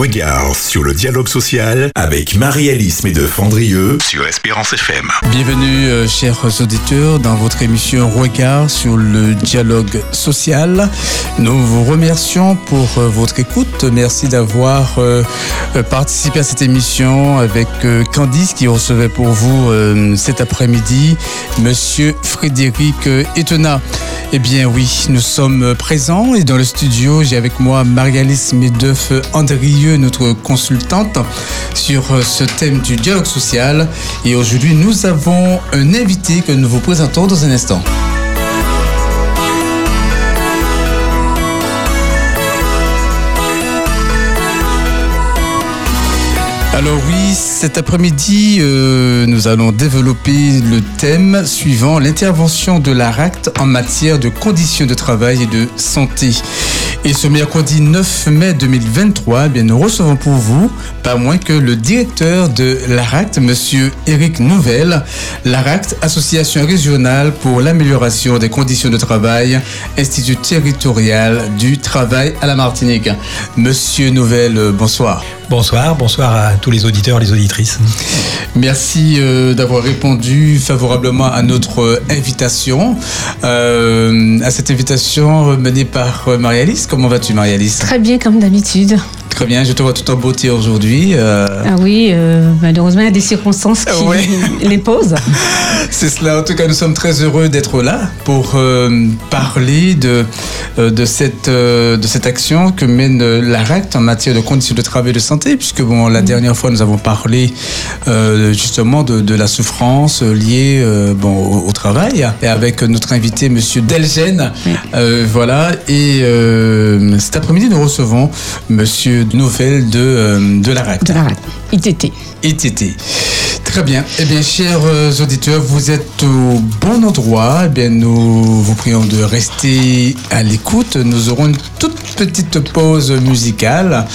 Regard sur le dialogue social avec Marie-Alice Médeux-Fandrieux sur Espérance FM. Bienvenue, euh, chers auditeurs, dans votre émission Regard sur le dialogue social. Nous vous remercions pour euh, votre écoute. Merci d'avoir euh, participé à cette émission avec Candice qui recevait pour vous cet après-midi Monsieur Frédéric Etena. Eh bien oui, nous sommes présents et dans le studio, j'ai avec moi Marie-Alice Médeuf Notre consultante, sur euh, ce thème du dialogue social. Et aujourd'hui, nous avons un invité que nous vous présentons dans un instant. Alors oui, cet après-midi, euh, nous allons développer le thème suivant l'intervention de l'ARACT en matière de conditions de travail et de santé. Et ce mercredi 9 mai 2023, eh bien, nous recevons pour vous pas moins que le directeur de l'ARACT, Monsieur Éric Nouvel, l'ARACT, Association régionale pour l'amélioration des conditions de travail, Institut territorial du travail à la Martinique. Monsieur Nouvel, euh, bonsoir. Bonsoir, bonsoir à tous les auditeurs, les auditrices. Merci euh, d'avoir répondu favorablement à notre euh, invitation, euh, à cette invitation menée par euh, Marie-Alice. Comment vas-tu, Marie-Alice Très bien, comme d'habitude. Très bien, je te vois tout en beauté aujourd'hui. euh, Ah oui, euh, malheureusement, il y a des circonstances qui Ouais. les posent. C'est cela. En tout cas, nous sommes très heureux d'être là pour euh, parler de, de, cette, de cette action que mène euh, l'ARACT en matière de conditions de travail et de santé, puisque bon, la dernière fois, nous avons parlé justement de, de la souffrance liée bon, au, au travail, et avec notre invité, Monsieur. Oui. Euh, voilà. Et euh, cet après-midi, nous recevons Monsieur Nouvel de, euh, de l'ARACT. De la rate. ITT. ITT. Très bien. Eh bien, chers euh, auditeurs, vous êtes au bon endroit. Eh bien, nous vous prions de rester à l'écoute. Nous aurons une toute petite pause musicale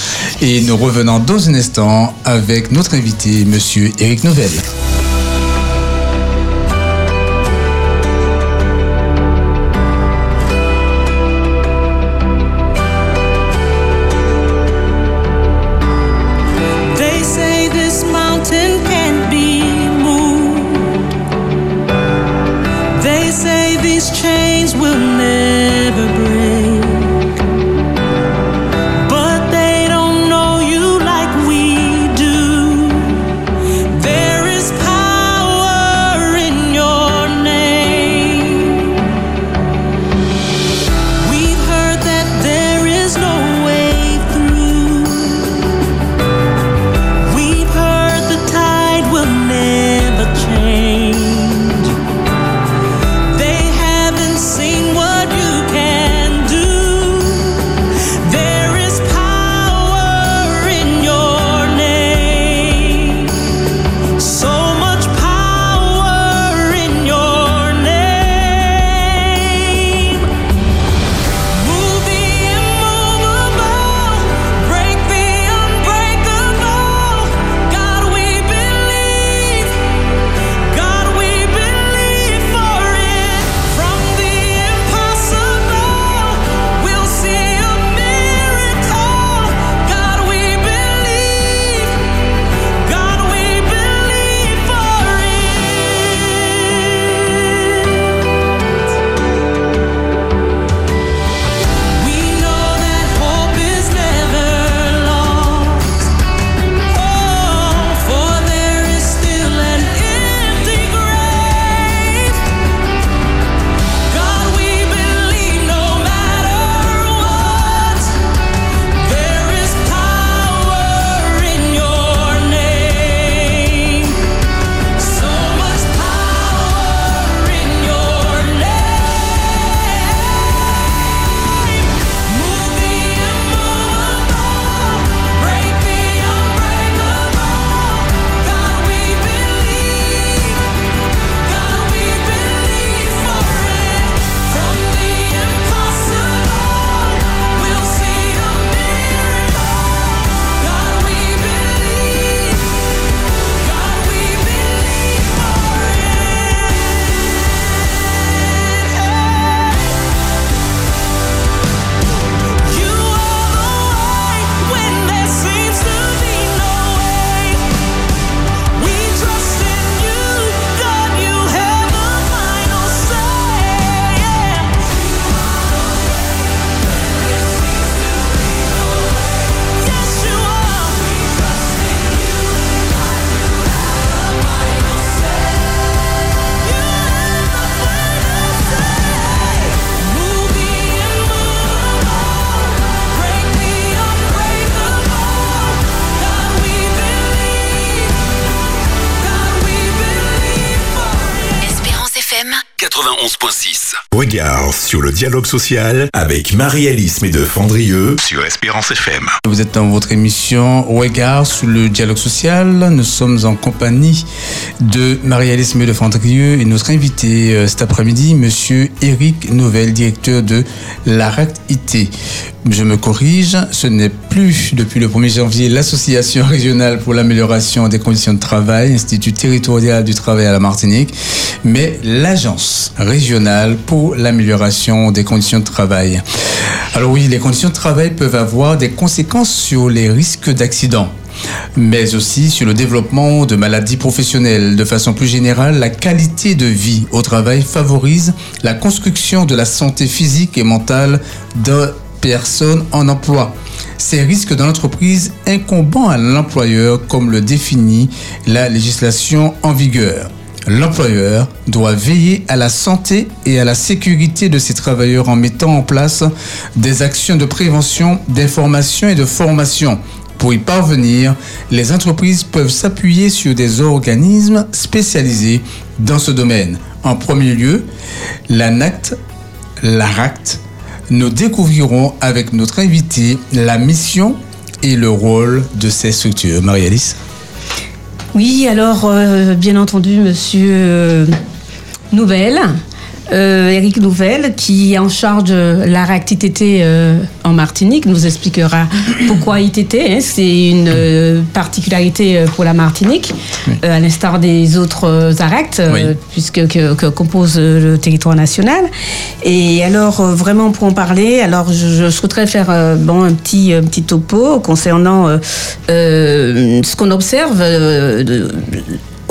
et nous revenons dans un instant avec notre invité, Monsieur Éric Nouvel. Sur le dialogue social avec Marie-Alice de Fandrieux sur Espérance FM. Vous êtes dans votre émission Regard sur le dialogue social. Nous sommes en compagnie de Marie-Alice de Fandrieux et notre invité euh, cet après-midi, Monsieur Eric Nouvel, directeur de l'ARACT IT. Je me corrige, ce n'est plus depuis le 1er janvier l'Association régionale pour l'amélioration des conditions de travail, Institut territorial du travail à la Martinique, mais l'Agence régionale pour l'amélioration des conditions de travail. Alors oui, les conditions de travail peuvent avoir des conséquences sur les risques d'accident mais aussi sur le développement de maladies professionnelles. De façon plus générale, la qualité de vie au travail favorise la construction de la santé physique et mentale de personnes en emploi. Ces risques dans l'entreprise incombant à l'employeur comme le définit la législation en vigueur. L'employeur doit veiller à la santé et à la sécurité de ses travailleurs en mettant en place des actions de prévention, d'information et de formation. Pour y parvenir, les entreprises peuvent s'appuyer sur des organismes spécialisés dans ce domaine. En premier lieu, l'ANACT, l'ARACT. Nous découvrirons avec notre invité la mission et le rôle de ces structures. Marie-Alice Oui, alors, euh, bien entendu, monsieur euh, Nouvelle, euh, Eric Nouvelle, qui est en charge de la réactivité euh, en Martinique, nous expliquera pourquoi ITT. Hein, c'est une euh, particularité euh, pour la Martinique, euh, à l'instar des autres euh, ARACT, euh, Oui. puisque que, que compose euh, le territoire national. Et alors, euh, vraiment pour en parler, alors je, je souhaiterais faire euh, bon, un, petit, un petit topo concernant euh, euh, ce qu'on observe. euh, de-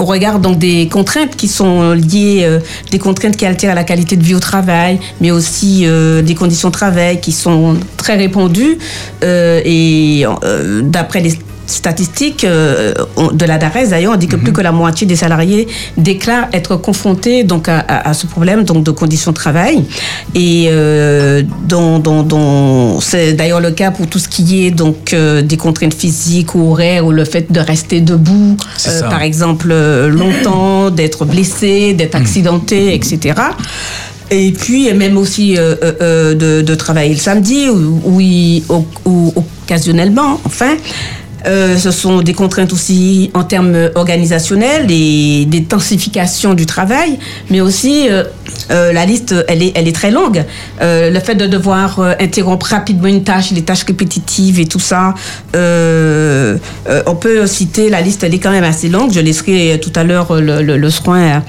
au regard donc des contraintes qui sont liées, euh, des contraintes qui altèrent la qualité de vie au travail, mais aussi euh, des conditions de travail qui sont très répandues. euh, et euh, d'après les statistiques euh, on- de la DARES, d'ailleurs, on dit que plus que la moitié des salariés déclarent être confrontés donc à, à- à ce problème donc de conditions de travail. Et euh, dont, dont- dont- c'est d'ailleurs le cas pour tout ce qui est donc euh, des contraintes physiques ou horaires ou le fait de rester debout, euh, par exemple longtemps, d'être blessé, d'être accidenté, etc. Et puis même aussi euh, euh, euh, de, de travailler le samedi ou- ou occasionnellement, enfin. Euh, ce sont des contraintes aussi en termes organisationnels et d'intensification du travail, mais aussi euh, euh, la liste, elle est, elle est très longue. Le fait de devoir interrompre rapidement une tâche, les tâches répétitives et tout ça, on peut citer, la liste, elle est quand même assez longue. Je laisserai tout à l'heure le, le, le soin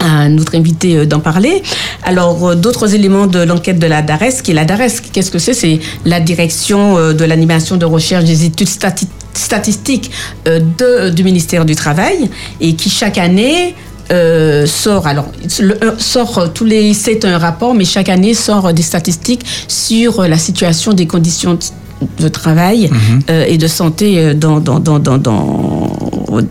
à, notre invité euh, d'en parler. Alors, euh, d'autres éléments de l'enquête de la DARES, qui est la DARES, qu'est-ce que c'est? C'est la direction euh, de l'animation de recherche des études stati- statistiques de, du ministère du Travail et qui chaque année euh, sort, alors, le- sort tous les, c'est un rapport, mais chaque année sort des statistiques sur la situation des conditions de- travail euh, et de santé dans, dans, dans, dans,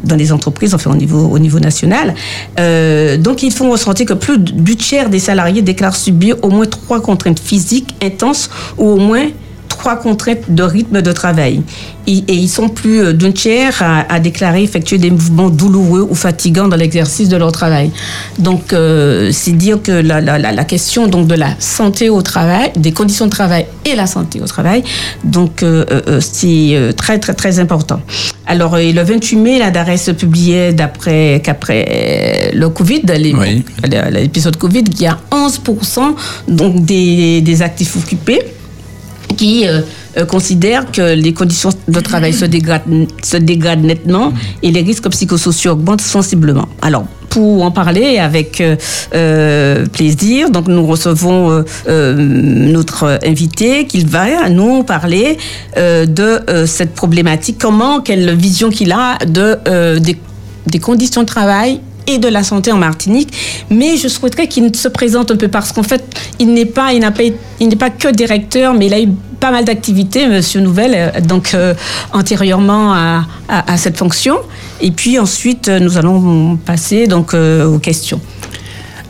dans, les entreprises, enfin au niveau, au niveau national. Euh, donc, ils font ressentir que plus du tiers des salariés déclarent subir au moins trois contraintes physiques intenses ou au moins trois contraintes de rythme de travail. Et, et ils sont plus euh, d'un tiers à, à déclarer effectuer des mouvements douloureux ou fatigants dans l'exercice de leur travail. Donc, euh, c'est dire que la, la, la, question donc, de la santé au travail, des conditions de travail et la santé au travail, donc euh, euh, c'est très, très, très important. Alors, le 28 mai, la DARES publiait d'après qu'après le Covid, Oui. l'épisode Covid, il y a 11% donc des, des actifs occupés qui euh, euh, considèrent que les conditions de travail se dégradent, se dégradent nettement et les risques psychosociaux augmentent sensiblement. Alors, pour en parler avec euh, euh, plaisir, donc nous recevons notre invité qui va nous parler de cette problématique, comment, quelle vision qu'il a de, des, des conditions de travail et de la santé en Martinique, mais je souhaiterais qu'il se présente un peu parce qu'en fait, il n'est pas, il n'a pas, il n'est pas que directeur, mais il a eu pas mal d'activités, Monsieur Nouvel, euh, donc euh, antérieurement à, cette fonction. Et puis ensuite, euh, nous allons passer donc aux questions.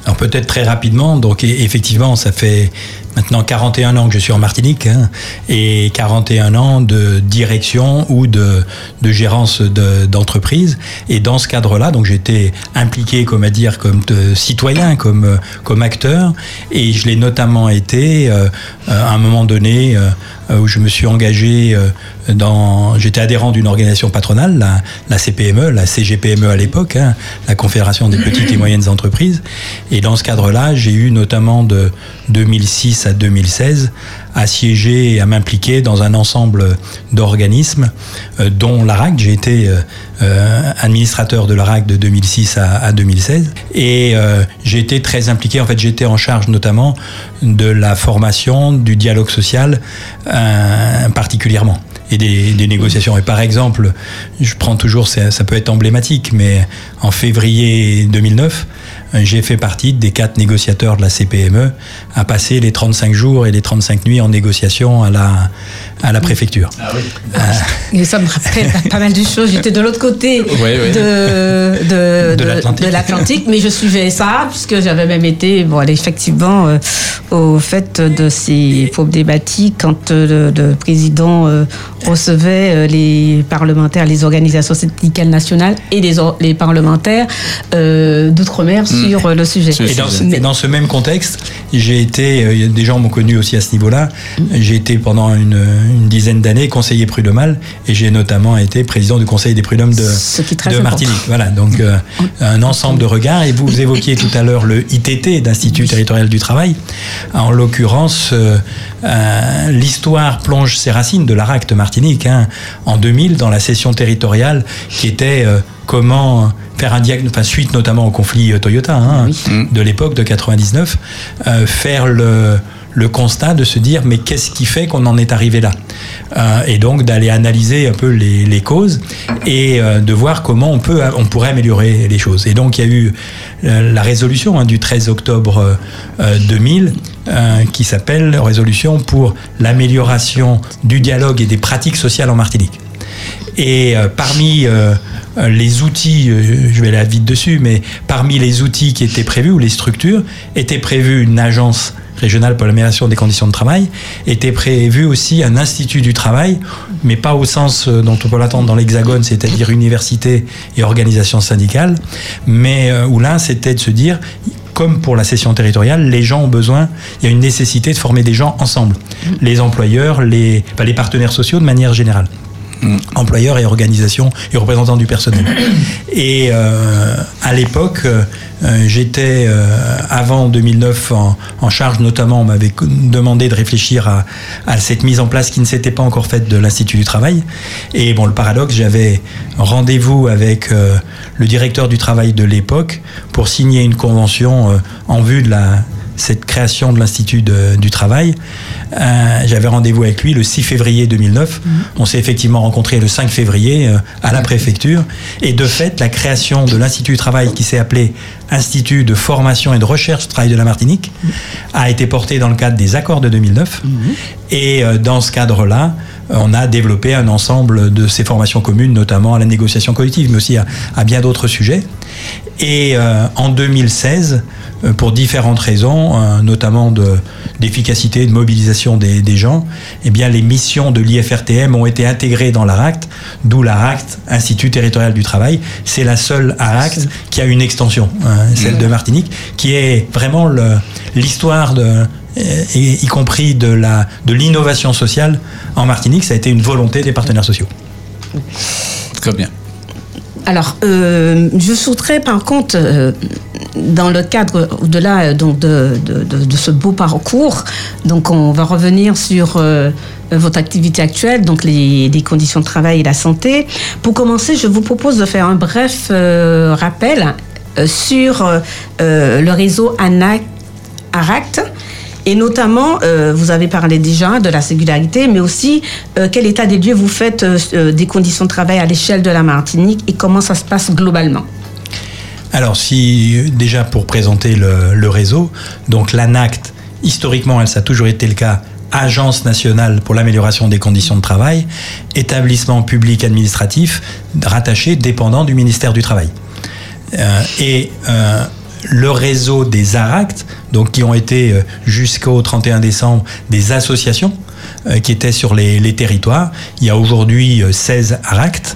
Alors peut-être très rapidement, donc effectivement, ça fait maintenant 41 ans que je suis en Martinique hein, et 41 ans de direction ou de, de gérance d'entreprise. et dans ce cadre-là, donc j'étais impliqué, comme à dire, comme citoyen, comme, comme acteur. Et je l'ai notamment été euh, à un moment donné euh, où je me suis engagé euh, dans. J'étais adhérent d'une organisation patronale, la, la, CPME, la CGPME à l'époque, hein, la Confédération des petites et moyennes entreprises. Et dans ce cadre-là, j'ai eu notamment de 2006 à 2016 à siéger et à m'impliquer dans un ensemble d'organismes, euh, dont l'ARAC. J'ai été euh, administrateur de l'ARAC de 2006 à, à 2016. Et euh, j'ai été très impliqué, en fait j'étais en charge notamment de la formation, du dialogue social particulièrement et des, des, négociations. Et par exemple, je prends toujours, ça, ça peut être emblématique, mais en février 2009, j'ai fait partie des quatre négociateurs de la CPME à passer les 35 jours et les 35 nuits en négociation à la, à la préfecture. Ah oui. Euh, ça me rappelle pas mal de choses. J'étais de l'autre côté de, de, de, l'Atlantique, mais je suivais ça puisque j'avais même été, bon, effectivement, euh, au fait de ces problématiques quand euh, le, président recevait les parlementaires, les organisations syndicales nationales et les, les parlementaires d'outre-mer. Sur le sujet. Et dans, ce, dans, ce même contexte, j'ai été, des gens m'ont connu aussi à ce niveau-là, j'ai été pendant une une dizaine d'années conseiller prud'homal et j'ai notamment été président du conseil des prud'hommes de, de Martinique. Voilà, donc euh, un ensemble de regards. Et vous évoquiez tout à l'heure le ITT d'Institut territorial du travail. En l'occurrence, euh, euh, l'histoire plonge ses racines de l'ARAC de Martinique hein, en 2000 dans la session territoriale qui était comment faire un diagnostic, enfin, suite notamment au conflit Toyota hein, de l'époque de 99, faire le le constat de se dire mais qu'est-ce qui fait qu'on en est arrivé là? Euh, Et donc d'aller analyser un peu les, les causes et euh, de voir comment on, peut, on pourrait améliorer les choses. Et donc il y a eu euh, la résolution hein, du 13 octobre 2000 qui s'appelle Résolution pour l'amélioration du dialogue et des pratiques sociales en Martinique. Et parmi les outils, je vais aller vite dessus, mais parmi les outils qui étaient prévus ou les structures, était prévue une agence régionale pour l'amélioration des conditions de travail, était prévu aussi un institut du travail, mais pas au sens euh, dont on peut l'attendre dans l'hexagone, c'est-à-dire université et organisation syndicale, mais euh, où là, c'était de se dire, comme pour la session territoriale, les gens ont besoin, il y a une nécessité de former des gens ensemble, les employeurs, les, les partenaires sociaux de manière générale. Mm. employeurs et organisations et représentants du personnel. Et euh, à l'époque, euh, j'étais euh, avant 2009 en, charge notamment, on m'avait demandé de réfléchir à, à, cette mise en place qui ne s'était pas encore faite de l'Institut du travail. Et bon, le paradoxe, j'avais rendez-vous avec le directeur du travail de l'époque pour signer une convention en vue de la cette création de l'Institut du Travail. Euh, j'avais rendez-vous avec lui le 6 février 2009. Mhm. On s'est effectivement rencontré le 5 février euh, à la préfecture. Et de fait, la création de l'Institut du Travail, qui s'est appelé Institut de formation et de recherche du travail de la Martinique, mhm. a été portée dans le cadre des accords de 2009. Mhm. Et euh, dans ce cadre-là, on a développé un ensemble de ces formations communes, notamment à la négociation collective, mais aussi à, bien d'autres sujets. Et en 2016, euh, pour différentes raisons, euh, notamment d'efficacité, de, mobilisation des, des, gens, eh bien, les missions de l'IFRTM ont été intégrées dans l'ARACT, d'où l'ARACT, Institut territorial du travail. C'est la seule ARACT qui a une extension, hein, celle de Martinique, qui est vraiment l'histoire de y compris de la de l'innovation sociale en Martinique, ça a été une volonté des partenaires sociaux. Très bien. Alors, euh, je souhaiterais par contre, euh, dans le cadre au-delà donc de, de, de, ce beau parcours, donc on va revenir sur euh, votre activité actuelle, donc les, les, conditions de travail et la santé. Pour commencer, je vous propose de faire un bref rappel sur le réseau ANAC ARACT et notamment, euh, vous avez parlé déjà de la singularité, mais aussi euh, quel état des lieux vous faites euh, des conditions de travail à l'échelle de la Martinique et comment ça se passe globalement. Alors, si déjà pour présenter le, réseau, donc l'ANACT, historiquement, elle, ça a toujours été le cas, Agence nationale pour l'amélioration des conditions de travail, établissement public administratif rattaché, dépendant du ministère du Travail. et le réseau des ARACT, donc qui ont été jusqu'au 31 décembre des associations qui étaient sur les, les territoires. Il y a aujourd'hui 16 ARACT.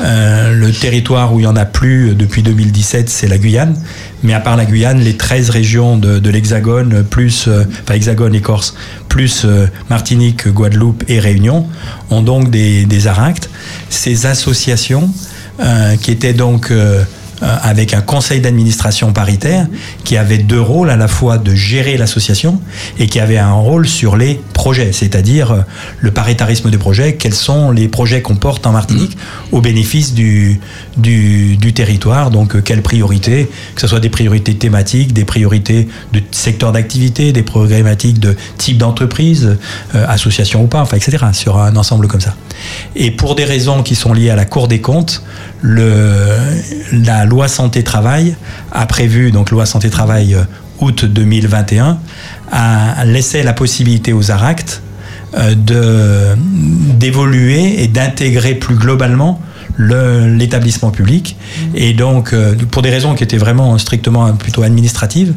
Euh, le territoire où il n'y en a plus depuis 2017, c'est la Guyane. Mais à part la Guyane, les 13 régions de, l'Hexagone, plus, euh, enfin Hexagone et Corse, plus euh, Martinique, Guadeloupe et Réunion, ont donc des, des ARACT. Ces associations, qui étaient donc euh, avec un conseil d'administration paritaire qui avait deux rôles, à la fois de gérer l'association et qui avait un rôle sur les projets, c'est-à-dire euh, le paritarisme des projets, quels sont les projets qu'on porte en Martinique au bénéfice du, du, territoire, donc euh, quelles priorités, que ce soit des priorités thématiques, des priorités de secteur d'activité, des problématiques de type d'entreprise, association ou pas, enfin, etc., sur un ensemble comme ça. Et pour des raisons qui sont liées à la Cour des comptes, le, la loi santé-travail a prévu, donc loi santé-travail euh, août 2021, a laissé la possibilité aux ARACT euh, d'évoluer et d'intégrer plus globalement l'établissement public. Et donc, euh, pour des raisons qui étaient vraiment strictement plutôt administratives,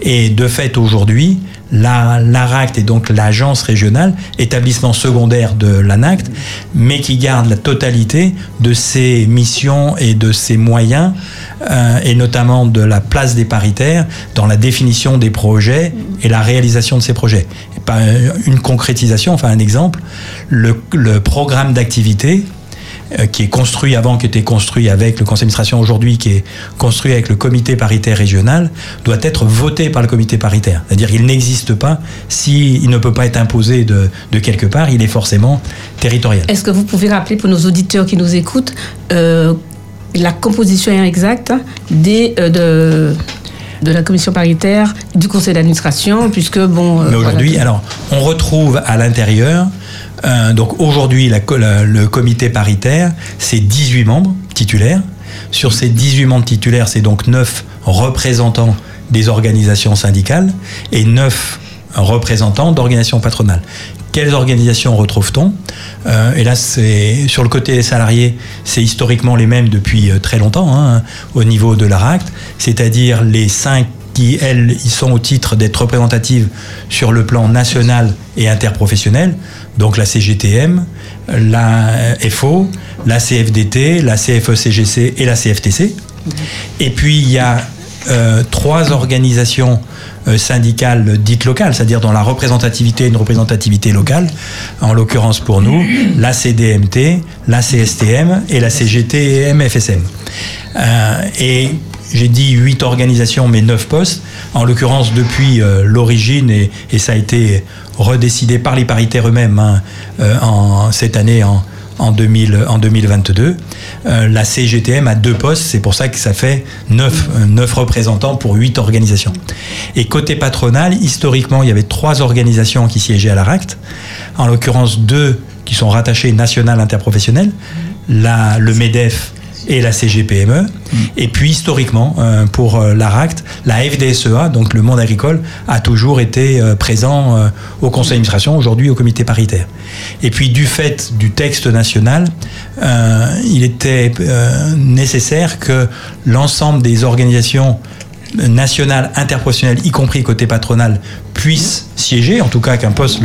et de fait aujourd'hui, l'ARACT est donc l'agence régionale, établissement secondaire de l'ANACT, mais qui garde la totalité de ses missions et de ses moyens, euh, et notamment de la place des paritaires dans la définition des projets et la réalisation de ces projets. Une concrétisation, enfin un exemple, le programme d'activité euh, qui est construit avant, qui était construit avec le conseil d'administration aujourd'hui, qui est construit avec le comité paritaire régional, doit être voté par le comité paritaire. C'est-à-dire qu'il n'existe pas s'il ne peut pas être imposé de, de, quelque part, il est forcément territorial. Est-ce que vous pouvez rappeler pour nos auditeurs qui nous écoutent euh, la composition exacte des, euh, de, de la commission paritaire du conseil d'administration, puisque bon. Mais aujourd'hui, alors, on retrouve à l'intérieur euh, donc aujourd'hui, le comité paritaire, c'est 18 membres titulaires. Sur ces 18 membres titulaires, c'est donc 9 représentants des organisations syndicales et 9 représentants d'organisations patronales. Quelles organisations retrouve-t-on euh, Et là, c'est sur le côté des salariés, c'est historiquement les mêmes depuis euh, très longtemps hein, au niveau de l'ARACT, c'est-à-dire les 5 qui, elles, ils sont au titre d'être représentatives sur le plan national et interprofessionnel donc la CGTM, la FO, la CFDT, la CFE-CGC et la CFTC. Et puis il y a euh, trois organisations euh, syndicales dites locales, c'est-à-dire dans la représentativité, une représentativité locale, en l'occurrence pour nous, la CDMT, la CSTM et la CGT-MFSM. Euh, et j'ai dit huit organisations, mais neuf postes. En l'occurrence, depuis l'origine, et, et, ça a été redécidé par les paritaires eux-mêmes hein, euh, en, cette année en, en, 2000, en 2022. Euh, la CGTM a deux postes, c'est pour ça que ça fait neuf, neuf représentants pour huit organisations. Et côté patronal, historiquement, il y avait trois organisations qui siégeaient à l'ARACT, en l'occurrence deux qui sont rattachées nationales interprofessionnelles, la, le MEDEF et la CGPME. Et puis historiquement, euh, pour euh, l'ARACT, la FDSEA, donc le monde agricole, a toujours été euh, présent au conseil d'administration, aujourd'hui au comité paritaire. Et puis du fait du texte national, il était nécessaire que l'ensemble des organisations nationales interprofessionnelles, y compris côté patronal, puissent siéger, en tout cas qu'un poste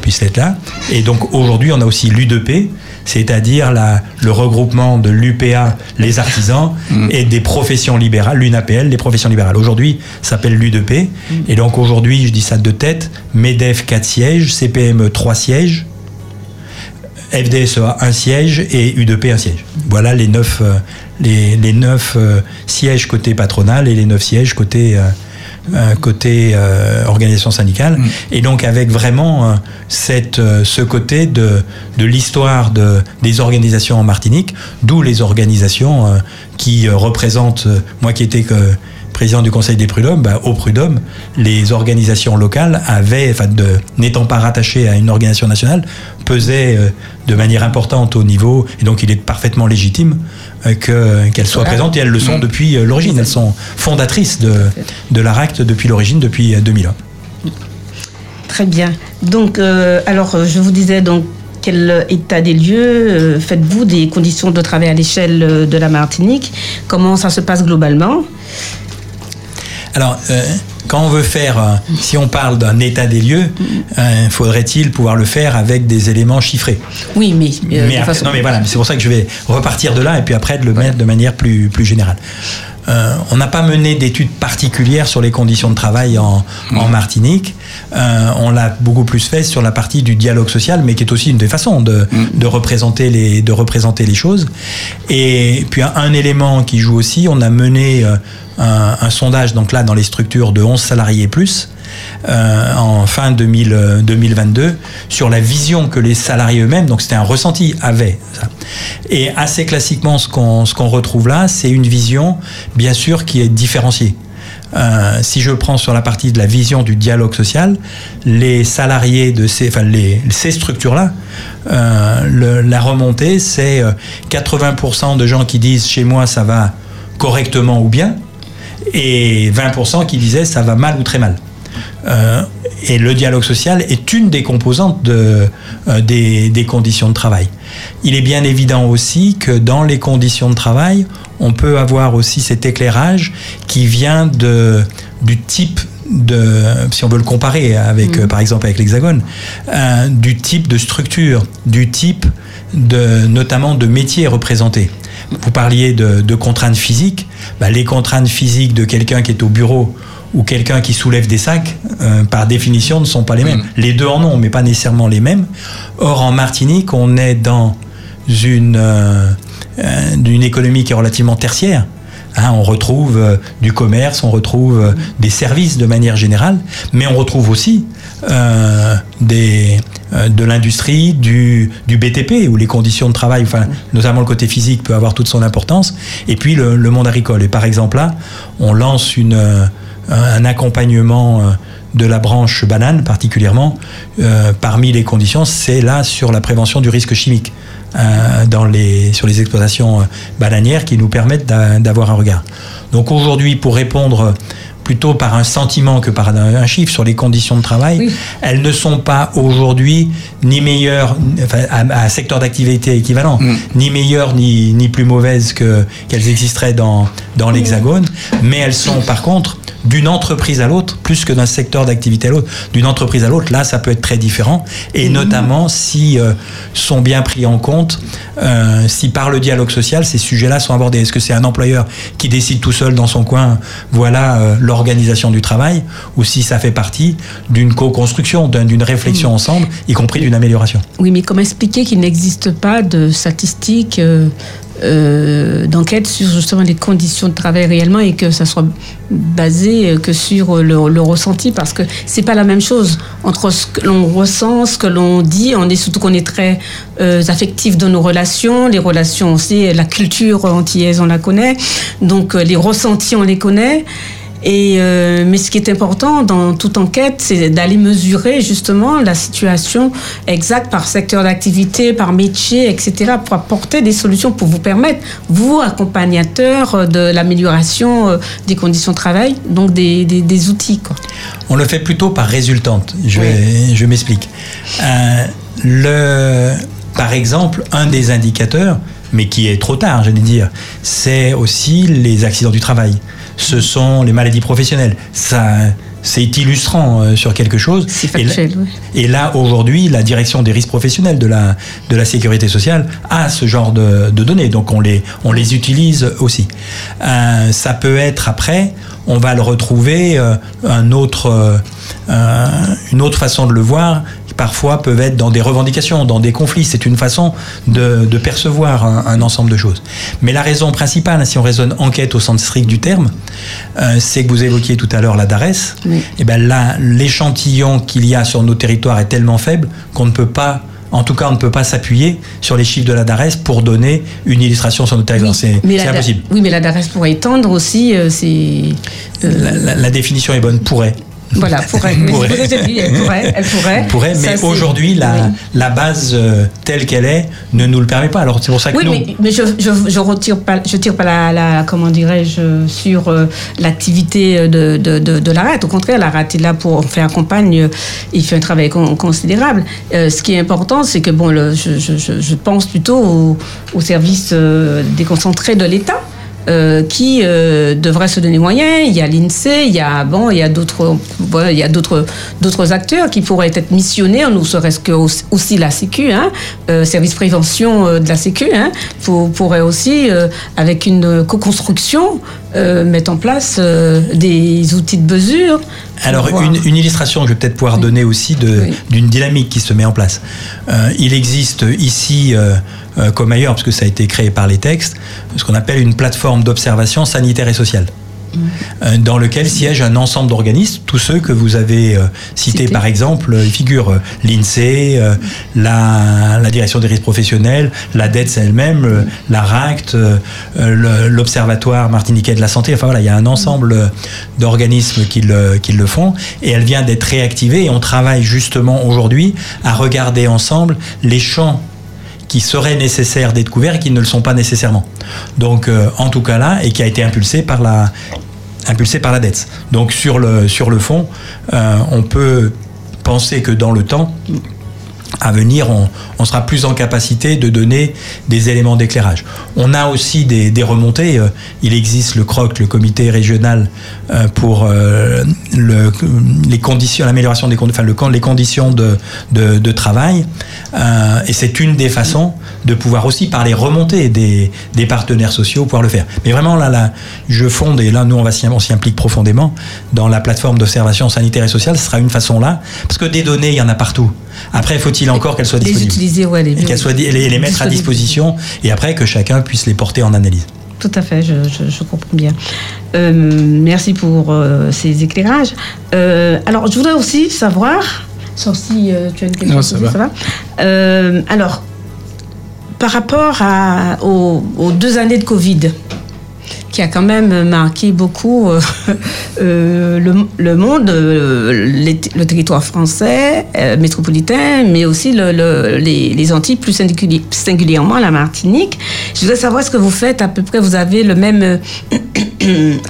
puisse être là. Et donc aujourd'hui, on a aussi l'UDP, c'est-à-dire le regroupement de l'UPA, les artisans, mm. et des professions libérales, l'UNAPL, les professions libérales. Aujourd'hui, ça s'appelle l'UDP. Et donc aujourd'hui, je dis ça de tête, MEDEF 4 sièges, CPME 3 sièges, FDSEA 1 siège et UDP 1 siège. Voilà les 9, euh, les, les euh, sièges côté patronal et les 9 sièges côté... Euh, côté euh, organisation syndicale, mm. et donc avec vraiment euh, cette, ce côté de, de l'histoire de, des organisations en Martinique, d'où les organisations qui représentent, moi qui étais président du Conseil des prud'hommes, bah, au prud'homme, les organisations locales avaient, enfin, n'étant pas rattachées à une organisation nationale, pesaient de manière importante au niveau, et donc il est parfaitement légitime euh, qu'elles soient présentes et elles le sont mm. depuis euh, l'origine. Elles sont fondatrices de, de l'ARACT depuis l'origine, depuis 2001. Euh, Très bien. Donc, alors, je vous disais donc quel état des lieux faites-vous des conditions de travail à l'échelle de la Martinique? Comment ça se passe globalement? Alors, euh, quand on veut faire, euh, si on parle d'un état des lieux, euh, faudrait-il pouvoir le faire avec des éléments chiffrés Oui, mais, euh, mais de après- façon- non, mais voilà, c'est pour ça que je vais repartir de là et puis après de le mettre de manière plus, plus générale. Euh, on n'a pas mené d'études particulières sur les conditions de travail en, en Martinique. Euh, on l'a beaucoup plus fait sur la partie du dialogue social, mais qui est aussi une des façons de, de représenter les, de représenter les choses. Et puis un, un élément qui joue aussi, on a mené euh, un, un sondage, donc là dans les structures de 11 salariés et plus, euh, en fin 2000, euh, 2022 sur la vision que les salariés eux-mêmes, donc c'était un ressenti, avaient. ça. Et assez classiquement, ce qu'on ce qu'on retrouve là, c'est une vision, bien sûr, qui est différenciée. Euh, si je prends sur la partie de la vision du dialogue social, les salariés de ces, structures-là, euh, la remontée, c'est euh, 80% de gens qui disent chez moi ça va correctement ou bien, et 20% qui disaient ça va mal ou très mal. Euh, et le dialogue social est une des composantes de, euh, des, des conditions de travail. Il est bien évident aussi que dans les conditions de travail, on peut avoir aussi cet éclairage qui vient de, du type de, si on veut le comparer avec, euh, par exemple, avec l'Hexagone, euh, du type de structure, du type de, notamment de métier représenté. Vous parliez de, de contraintes physiques. Bah, les contraintes physiques de quelqu'un qui est au bureau ou quelqu'un qui soulève des sacs, euh, par définition, ne sont pas les mêmes. Les deux en ont, mais pas nécessairement les mêmes. Or, en Martinique, on est dans une, euh, euh, économie qui est relativement tertiaire. Hein, on retrouve euh, du commerce, on retrouve euh, des services de manière générale, mais on retrouve aussi euh, des, de l'industrie, du, du BTP, où les conditions de travail, enfin, notamment le côté physique, peut avoir toute son importance, et puis le, le monde agricole. Et par exemple, là, on lance une, un accompagnement euh, de la branche banane particulièrement. Euh, parmi les conditions, c'est là sur la prévention du risque chimique euh, dans les, sur les exploitations bananières qui nous permettent d'a- d'avoir un regard. Donc aujourd'hui, pour répondre plutôt par un sentiment que par un, un chiffre sur les conditions de travail, Oui. elles ne sont pas aujourd'hui ni meilleures, enfin, à, à secteur d'activité équivalent, ni meilleures ni, ni plus mauvaises que qu'elles existeraient dans, dans l'Hexagone, mais elles sont par contre d'une entreprise à l'autre, plus que d'un secteur d'activité à l'autre, d'une entreprise à l'autre, là, ça peut être très différent, et notamment si euh, sont bien pris en compte, euh, si par le dialogue social, ces sujets-là sont abordés. Est-ce que c'est un employeur qui décide tout seul dans son coin, voilà euh, l'organisation du travail, ou si ça fait partie d'une co-construction, d'un- d'une réflexion ensemble, y compris d'une amélioration. Oui, mais comment expliquer qu'il n'existe pas de statistiques euh, euh, d'enquête sur justement les conditions de travail réellement et que ça soit basé euh, que sur le, le ressenti? Parce que c'est pas la même chose entre ce que l'on ressent, ce que l'on dit. On est surtout qu'on est très euh, affectif dans nos relations, les relations aussi, la culture antillaise on la connaît, donc les ressentis on les connaît. Et euh, mais ce qui est important dans toute enquête, c'est d'aller mesurer justement la situation exacte par secteur d'activité, par métier, etc., pour apporter des solutions pour vous permettre, vous, accompagnateurs de l'amélioration euh, des conditions de travail, donc des, des, des outils. Quoi. On le fait plutôt par résultante. Je, Oui. vais- je m'explique. Euh, le, par exemple, un des indicateurs, mais qui est trop tard, j'allais dire, c'est aussi les accidents du travail. Ce sont les maladies professionnelles. Ça, c'est illustrant euh, sur quelque chose. Et là- et aujourd'hui, la direction des risques professionnels de la, de la sécurité sociale a ce genre de, de données. Donc, on les, on les utilise aussi. Euh, ça peut être après, on va le retrouver, euh, un autre, euh, une autre façon de le voir, parfois peuvent être dans des revendications, dans des conflits. C'est une façon de, de percevoir un, un ensemble de choses. Mais la raison principale, si on raisonne enquête au sens strict du terme, euh, c'est que vous évoquiez tout à l'heure la DARES. Oui. Et ben là, l'échantillon qu'il y a sur nos territoires est tellement faible qu'on ne peut pas, en tout cas, on ne peut pas s'appuyer sur les chiffres de la DARES pour donner une illustration sur nos territoires. C'est mais c'est impossible. Oui, mais la DARES pourrait étendre aussi. euh, c'est euh, La, la- la définition est bonne, pourrait. Voilà, pourrait. Pourrait. Oui, elle pourrait, elle pourrait. Pourrait, mais aujourd'hui, la, oui. la base euh, telle qu'elle est ne nous le permet pas. Alors c'est pour ça que Oui, nous, mais, mais je, je, je retire pas, je tire pas la, la comment dirais-je, sur euh, l'activité de, de, de, de l'ARAT. Au contraire, l'ARAT est là pour faire accompagne, euh, il fait un travail con- considérable. Euh, ce qui est important, c'est que bon, le, je, je, je- je pense plutôt au, au service euh, déconcentré de l'État. Euh, qui euh, devraient se donner moyens. Il y a l'INSEE, il y a bon, il y a d'autres, voilà, il y a d'autres d'autres acteurs qui pourraient être missionnés, nous serait-ce que aussi la Sécu, hein, euh, service prévention euh, de la Sécu, hein, pour, pourrait aussi, avec une co-construction, mettre en place des outils de mesure. Alors, une, illustration que je vais peut-être pouvoir Oui. donner aussi de- Oui. d'une dynamique qui se met en place. Il existe ici, euh, comme ailleurs, parce que ça a été créé par les textes, ce qu'on appelle une plateforme d'observation sanitaire et sociale. Euh, dans lequel siège un ensemble d'organismes, tous ceux que vous avez euh, cités par exemple, euh, il figure euh, l'INSEE, euh, la, la direction des risques professionnels, la DETS elle-même, la RACT, l'Observatoire martiniquais de la santé, enfin voilà, il y a un ensemble d'organismes qui le, qui le font, et elle vient d'être réactivée, et on travaille justement aujourd'hui à regarder ensemble les champs qui seraient nécessaires d'être couverts et qui ne le sont pas nécessairement. Donc, euh, en tout cas là, et qui a été impulsé par la, dette. Donc, sur le, sur le fond, euh, on peut penser que dans le temps, à venir, on, sera plus en capacité de donner des éléments d'éclairage. On a aussi des, remontées. euh, Il existe le CROC, le comité régional euh, pour euh, le, les conditions, l'amélioration des conditions, enfin, le, les conditions de, travail. Et c'est une des façons de pouvoir aussi, par les remontées des, partenaires sociaux, pouvoir le faire. Mais vraiment, là, là je fonde, et là, nous, on, va on s'y implique profondément, dans la plateforme d'observation sanitaire et sociale, ce sera une façon là, parce que des données, il y en a partout. Après, faut-il encore qu'elles soient les disponibles utiliser, ouais, les, et qu'elles soient di- les, les mettre à disposition et après que chacun puisse les porter en analyse. Tout à fait, je, je- je comprends bien. Euh, merci pour euh, ces éclairages. Euh, alors, je voudrais aussi savoir, sauf si euh, tu as une question, Non, ça va. Euh, alors, par rapport à- aux, aux deux années de Covid, qui a quand même marqué beaucoup euh, euh, le, monde, euh, le territoire français, métropolitain, mais aussi le- le- les, les Antilles, plus singulièrement la Martinique. Je voudrais savoir ce que vous faites, à peu près, vous avez le même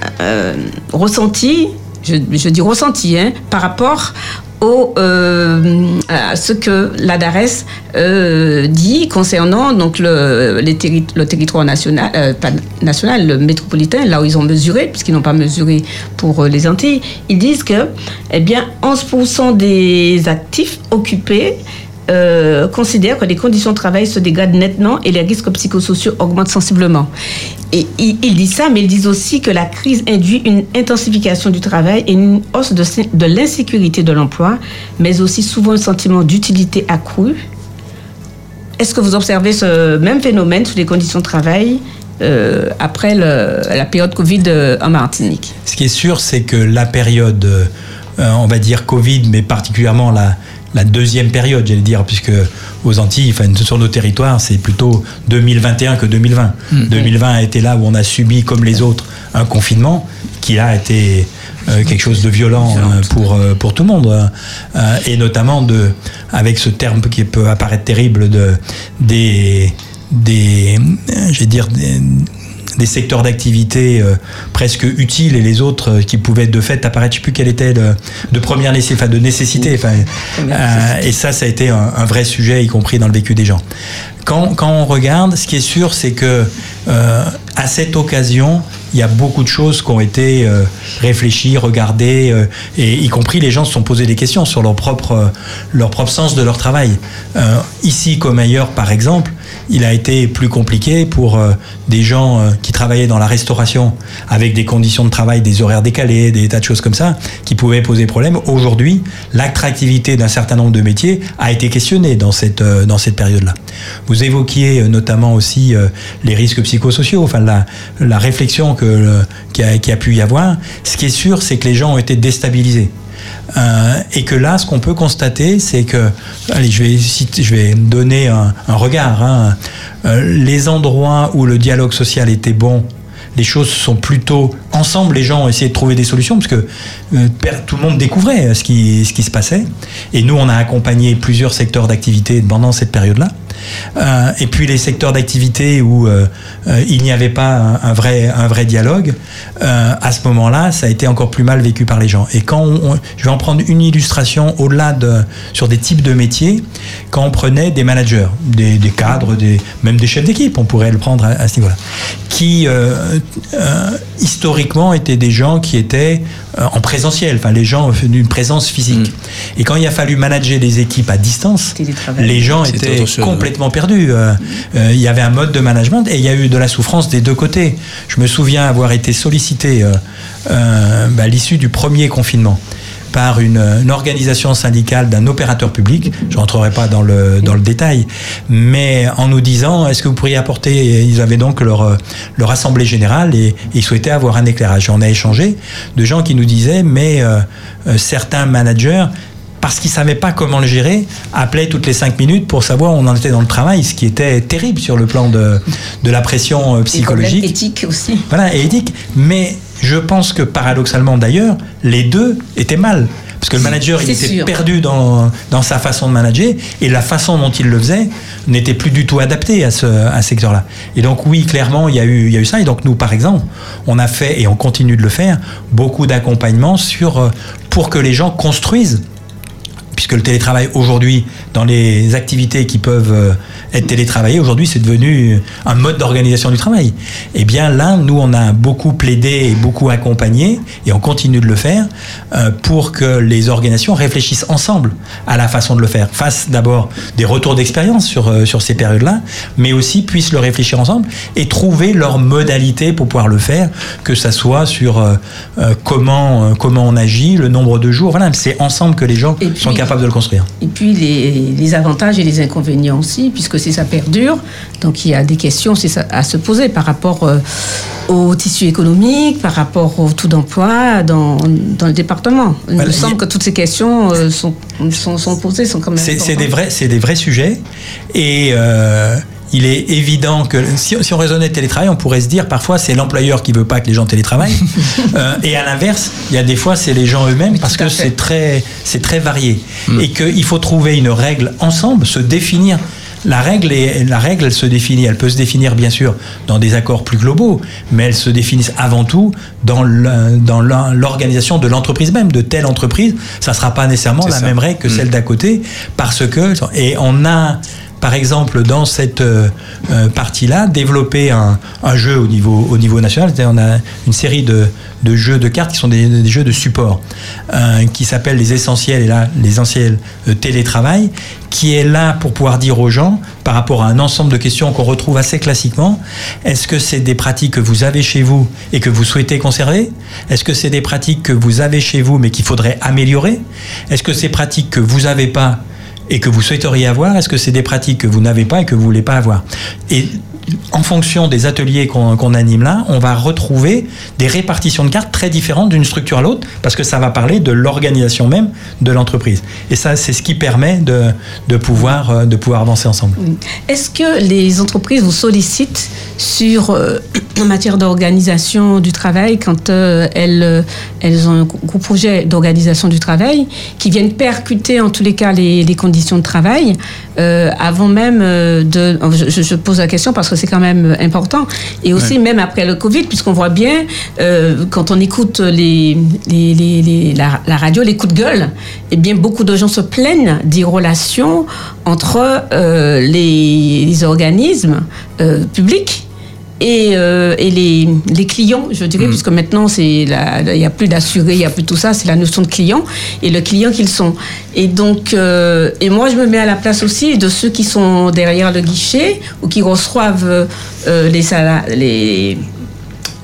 ressenti, je, je dis ressenti, hein, par rapport au, euh, à ce que la DARES euh, dit concernant donc le, le territoire national, euh, pas national, le métropolitain, là où ils ont mesuré, puisqu'ils n'ont pas mesuré pour les Antilles, ils disent que eh bien, 11% des actifs occupés euh, considèrent que les conditions de travail se dégradent nettement et les risques psychosociaux augmentent sensiblement. Et ils, disent ça, mais ils disent aussi que la crise induit une intensification du travail et une hausse de, l'insécurité de l'emploi, mais aussi souvent un sentiment d'utilité accrue. Est-ce que vous observez ce même phénomène sur les conditions de travail euh, après la période Covid euh, en Martinique? Ce qui est sûr, c'est que la période, on va dire Covid, mais particulièrement la, la deuxième période, j'allais dire, puisque aux Antilles, enfin, sur nos territoires, c'est plutôt 2021 que 2020. 2020 a été là où on a subi, comme les autres, un confinement qui a été euh, quelque chose de violent euh, pour, euh, pour tout le monde. euh, et notamment de, avec ce terme qui peut apparaître terrible de, des, des, je vais dire, des, des secteurs d'activité euh, presque utiles et les autres euh, qui pouvaient de fait apparaître, je sais plus quel était le, de première nécessité, enfin de nécessité. Enfin, euh, et ça, ça a été un, un vrai sujet, y compris dans le vécu des gens. Quand, quand on regarde, ce qui est sûr, c'est que euh, à cette occasion, il y a beaucoup de choses qui ont été euh, réfléchies, regardées, euh, et y compris les gens se sont posés des questions sur leur propre, leur propre sens de leur travail. Euh, ici comme ailleurs, par exemple, il a été plus compliqué pour euh, des gens euh, qui travaillaient dans la restauration avec des conditions de travail, des horaires décalés, des tas de choses comme ça, qui pouvaient poser problème. Aujourd'hui, l'attractivité d'un certain nombre de métiers a été questionnée dans cette, euh, cette période-là. Vous évoquiez notamment aussi les risques psychosociaux, enfin la, la réflexion que, qui, a, qui a pu y avoir. Ce qui est sûr, c'est que les gens ont été déstabilisés. Euh, et que là, ce qu'on peut constater, c'est que, allez, je vais, je vais donner un, regard. hein. Euh, les endroits où le dialogue social était bon, les choses sont plutôt ensemble. Les gens ont essayé de trouver des solutions parce que euh, tout le monde découvrait ce qui, ce qui se passait. Et nous, on a accompagné plusieurs secteurs d'activité pendant cette période-là. Euh, et puis les secteurs d'activité où euh, euh, il n'y avait pas un, vrai, un vrai dialogue, à ce moment-là, ça a été encore plus mal vécu par les gens. Et quand on, je vais en prendre une illustration au-delà de sur des types de métiers, quand on prenait des managers, des, des cadres, des, même des chefs d'équipe, on pourrait le prendre à, à ce niveau-là, qui historiquement étaient des gens qui étaient en présentiel, enfin les gens d'une présence physique. Mm. Et quand il a fallu manager des équipes à distance, les gens étaient complètement perdus. Euh, euh, il y avait un mode de management et il y a eu de la souffrance des deux côtés. Je me souviens avoir été sollicité euh, bah, à l'issue du premier confinement par une, organisation syndicale d'un opérateur public. Je rentrerai pas dans le, dans le détail, mais en nous disant est-ce que vous pourriez apporter. Ils avaient donc leur, leur assemblée générale et, ils souhaitaient avoir un éclairage. On a échangé de gens qui nous disaient mais certains managers parce qu'ils ne savaient pas comment le gérer, appelaient toutes les cinq minutes pour savoir où on en était dans le travail, ce qui était terrible sur le plan de, de la pression euh, psychologique. Et éthique aussi. Voilà, et éthique. Mais je pense que paradoxalement d'ailleurs, les deux étaient mal. Parce que le manager, il était perdu dans, dans, sa façon de manager et la façon dont il le faisait n'était plus du tout adaptée à ce, à secteur-là. Et donc oui, clairement, il y, a eu, il y a eu ça. Et donc nous, par exemple, on a fait, et on continue de le faire, beaucoup d'accompagnement sur, euh, pour que les gens construisent puisque le télétravail aujourd'hui, dans les activités qui peuvent euh, être télétravaillées, aujourd'hui c'est devenu un mode d'organisation du travail. Et eh bien là, nous on a beaucoup plaidé et beaucoup accompagné, et on continue de le faire, euh, pour que les organisations réfléchissent ensemble à la façon de le faire. Fassent d'abord des retours d'expérience sur, euh, sur ces périodes-là, mais aussi puissent le réfléchir ensemble et trouver leur modalité pour pouvoir le faire, que ça soit sur comment, comment on agit, le nombre de jours. Voilà, c'est ensemble que les gens sont capables de le construire. Et puis les, avantages et les inconvénients aussi, puisque si ça perdure, donc il y a des questions à se poser par rapport euh, au tissu économique, par rapport au taux d'emploi dans, dans, le département. Il me semble que toutes ces questions euh, sont, sont, posées, sont quand même. C'est des vrais, c'est des vrais sujets et euh, il est évident que si, on raisonnait télétravail, on pourrait se dire parfois c'est l'employeur qui veut pas que les gens télétravaillent. Euh, et à l'inverse, il y a des fois c'est les gens eux-mêmes parce que c'est très, c'est très varié. Mm. Et qu'il faut trouver une règle ensemble, se définir. La règle, est, la règle, elle se définit, elle peut se définir bien sûr dans des accords plus globaux, mais elle se définit avant tout dans l'organisation de l'entreprise même, de telle entreprise. Ça ne sera pas nécessairement la même règle que mm. celle d'à côté, parce que, et on a par exemple, dans cette euh, euh, partie-là, développer un, jeu au niveau, au niveau national. On a une série de, jeux de cartes qui sont des, jeux de support, euh, qui s'appellent les essentiels, et là, les essentiels télétravail, qui est là pour pouvoir dire aux gens, par rapport à un ensemble de questions qu'on retrouve assez classiquement, est-ce que c'est des pratiques que vous avez chez vous et que vous souhaitez conserver? Est-ce que c'est des pratiques que vous avez chez vous mais qu'il faudrait améliorer? Est-ce que c'est pratiques que vous n'avez pas et que vous souhaiteriez avoir Est-ce que c'est des pratiques que vous n'avez pas et que vous voulez pas avoir? En fonction des ateliers qu'on anime là, on va retrouver des répartitions de cartes très différentes d'une structure à l'autre, parce que ça va parler de l'organisation même de l'entreprise. Et ça, c'est ce qui permet de, pouvoir, euh, de pouvoir avancer ensemble. Est-ce que les entreprises vous sollicitent sur, euh, en matière d'organisation du travail quand euh, elles, ont un gros projet d'organisation du travail qui viennent percuter en tous les cas les conditions de travail avant même de... Je, je pose la question parce que c'est quand même important. Et aussi, même après le Covid, puisqu'on voit bien, euh, quand on écoute les, la, radio, les coups de gueule, eh bien, beaucoup de gens se plaignent des relations entre euh, les, organismes euh, publics et, euh, et les, les, clients, je dirais, mm. puisque maintenant, il n'y a plus d'assuré, il n'y a plus tout ça, c'est la notion de client et le client qu'ils sont. Et donc, euh, et moi, je me mets à la place aussi de ceux qui sont derrière le guichet ou qui reçoivent euh, les, les,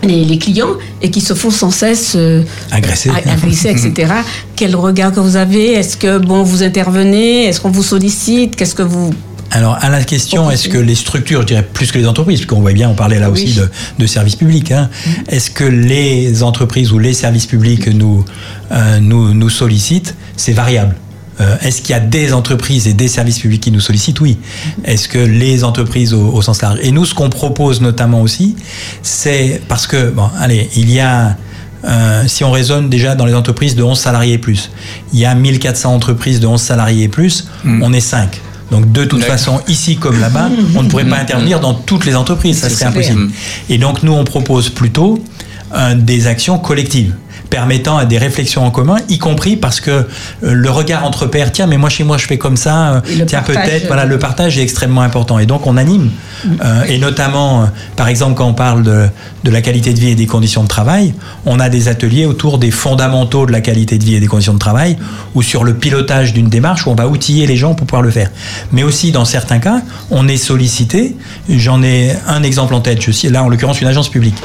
les, les, clients et qui se font sans cesse euh, agresser, agresser etc. Quel regard que vous avez? Est-ce que bon, vous intervenez? Est-ce qu'on vous sollicite? Qu'est-ce que vous alors, à la question, est-ce que les structures, je dirais plus que les entreprises, puisqu'on voit bien, on parlait là aussi de, services publics, hein, mm. est-ce que les entreprises ou les services publics nous, euh, nous, nous sollicitent? C'est variable. Euh, est-ce qu'il y a des entreprises et des services publics qui nous sollicitent? Oui. Est-ce que les entreprises au, sens large? Et nous, ce qu'on propose notamment aussi, c'est parce que, bon, allez, il y a euh, si on raisonne déjà dans les entreprises de 11 salariés et plus, il y a 1400 entreprises de 11 salariés et plus, mm. on est 5. Donc de toute façon, ici comme là-bas, on ne pourrait pas intervenir dans toutes les entreprises, ça serait impossible. Et donc nous, on propose plutôt euh, des actions collectives permettant à des réflexions en commun, y compris parce que euh, le regard entre pairs, tiens, mais moi chez moi je fais comme ça, euh, tiens peut-être, voilà, le partage est extrêmement important. Et donc on anime, euh, et notamment, par exemple, quand on parle de, de, la qualité de vie et des conditions de travail, on a des ateliers autour des fondamentaux de la qualité de vie et des conditions de travail, ou sur le pilotage d'une démarche où on va outiller les gens pour pouvoir le faire. Mais aussi, dans certains cas, on est sollicité, j'en ai un exemple en tête, je suis là en l'occurrence une agence publique,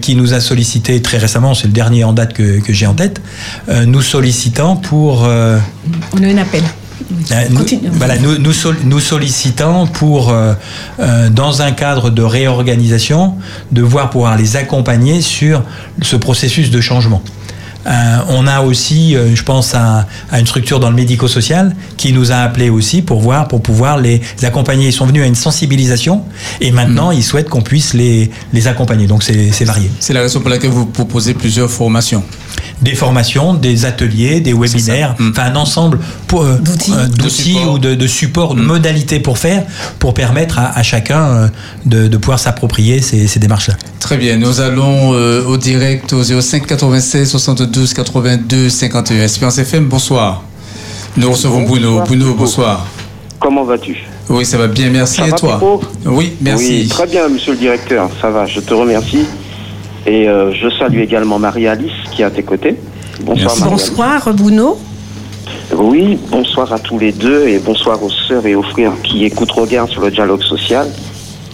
qui nous a sollicité très récemment, c'est le dernier en date que, que j'ai en tête, euh, nous sollicitant pour... Euh, On a un appel. Euh, nous, voilà, nous, nous, nous, sollicitant pour, euh, euh, dans un cadre de réorganisation, de voir pouvoir les accompagner sur ce processus de changement. Euh, on a aussi, euh, je pense à, à, une structure dans le médico-social qui nous a appelés aussi pour voir, pour pouvoir les accompagner. Ils sont venus à une sensibilisation et maintenant mmh. ils souhaitent qu'on puisse les, les accompagner. Donc c'est varié. C'est la raison pour laquelle vous proposez plusieurs formations des formations, des ateliers, des webinaires, mmh. enfin un ensemble euh, d'outils euh, ou de, de supports, de mmh. modalités pour faire, pour permettre à, à chacun euh, de, de, pouvoir s'approprier ces, ces démarches-là. Très bien, nous allons euh, au direct au 05 96 72 82 51. Espérance FM, bonsoir. Nous recevons Bruno. Bruno, bonsoir. Comment vas-tu? Oui, ça va bien, merci. Ça Et va, toi? Pipo? Oui, merci. Oui, très bien, monsieur le directeur, ça va, je te remercie. Et euh, je salue également Marie-Alice qui est à tes côtés. Bonsoir, Marie Bonsoir, Bruno. Oui, bonsoir à tous les deux et bonsoir aux sœurs et aux frères qui écoutent Regard sur le dialogue social.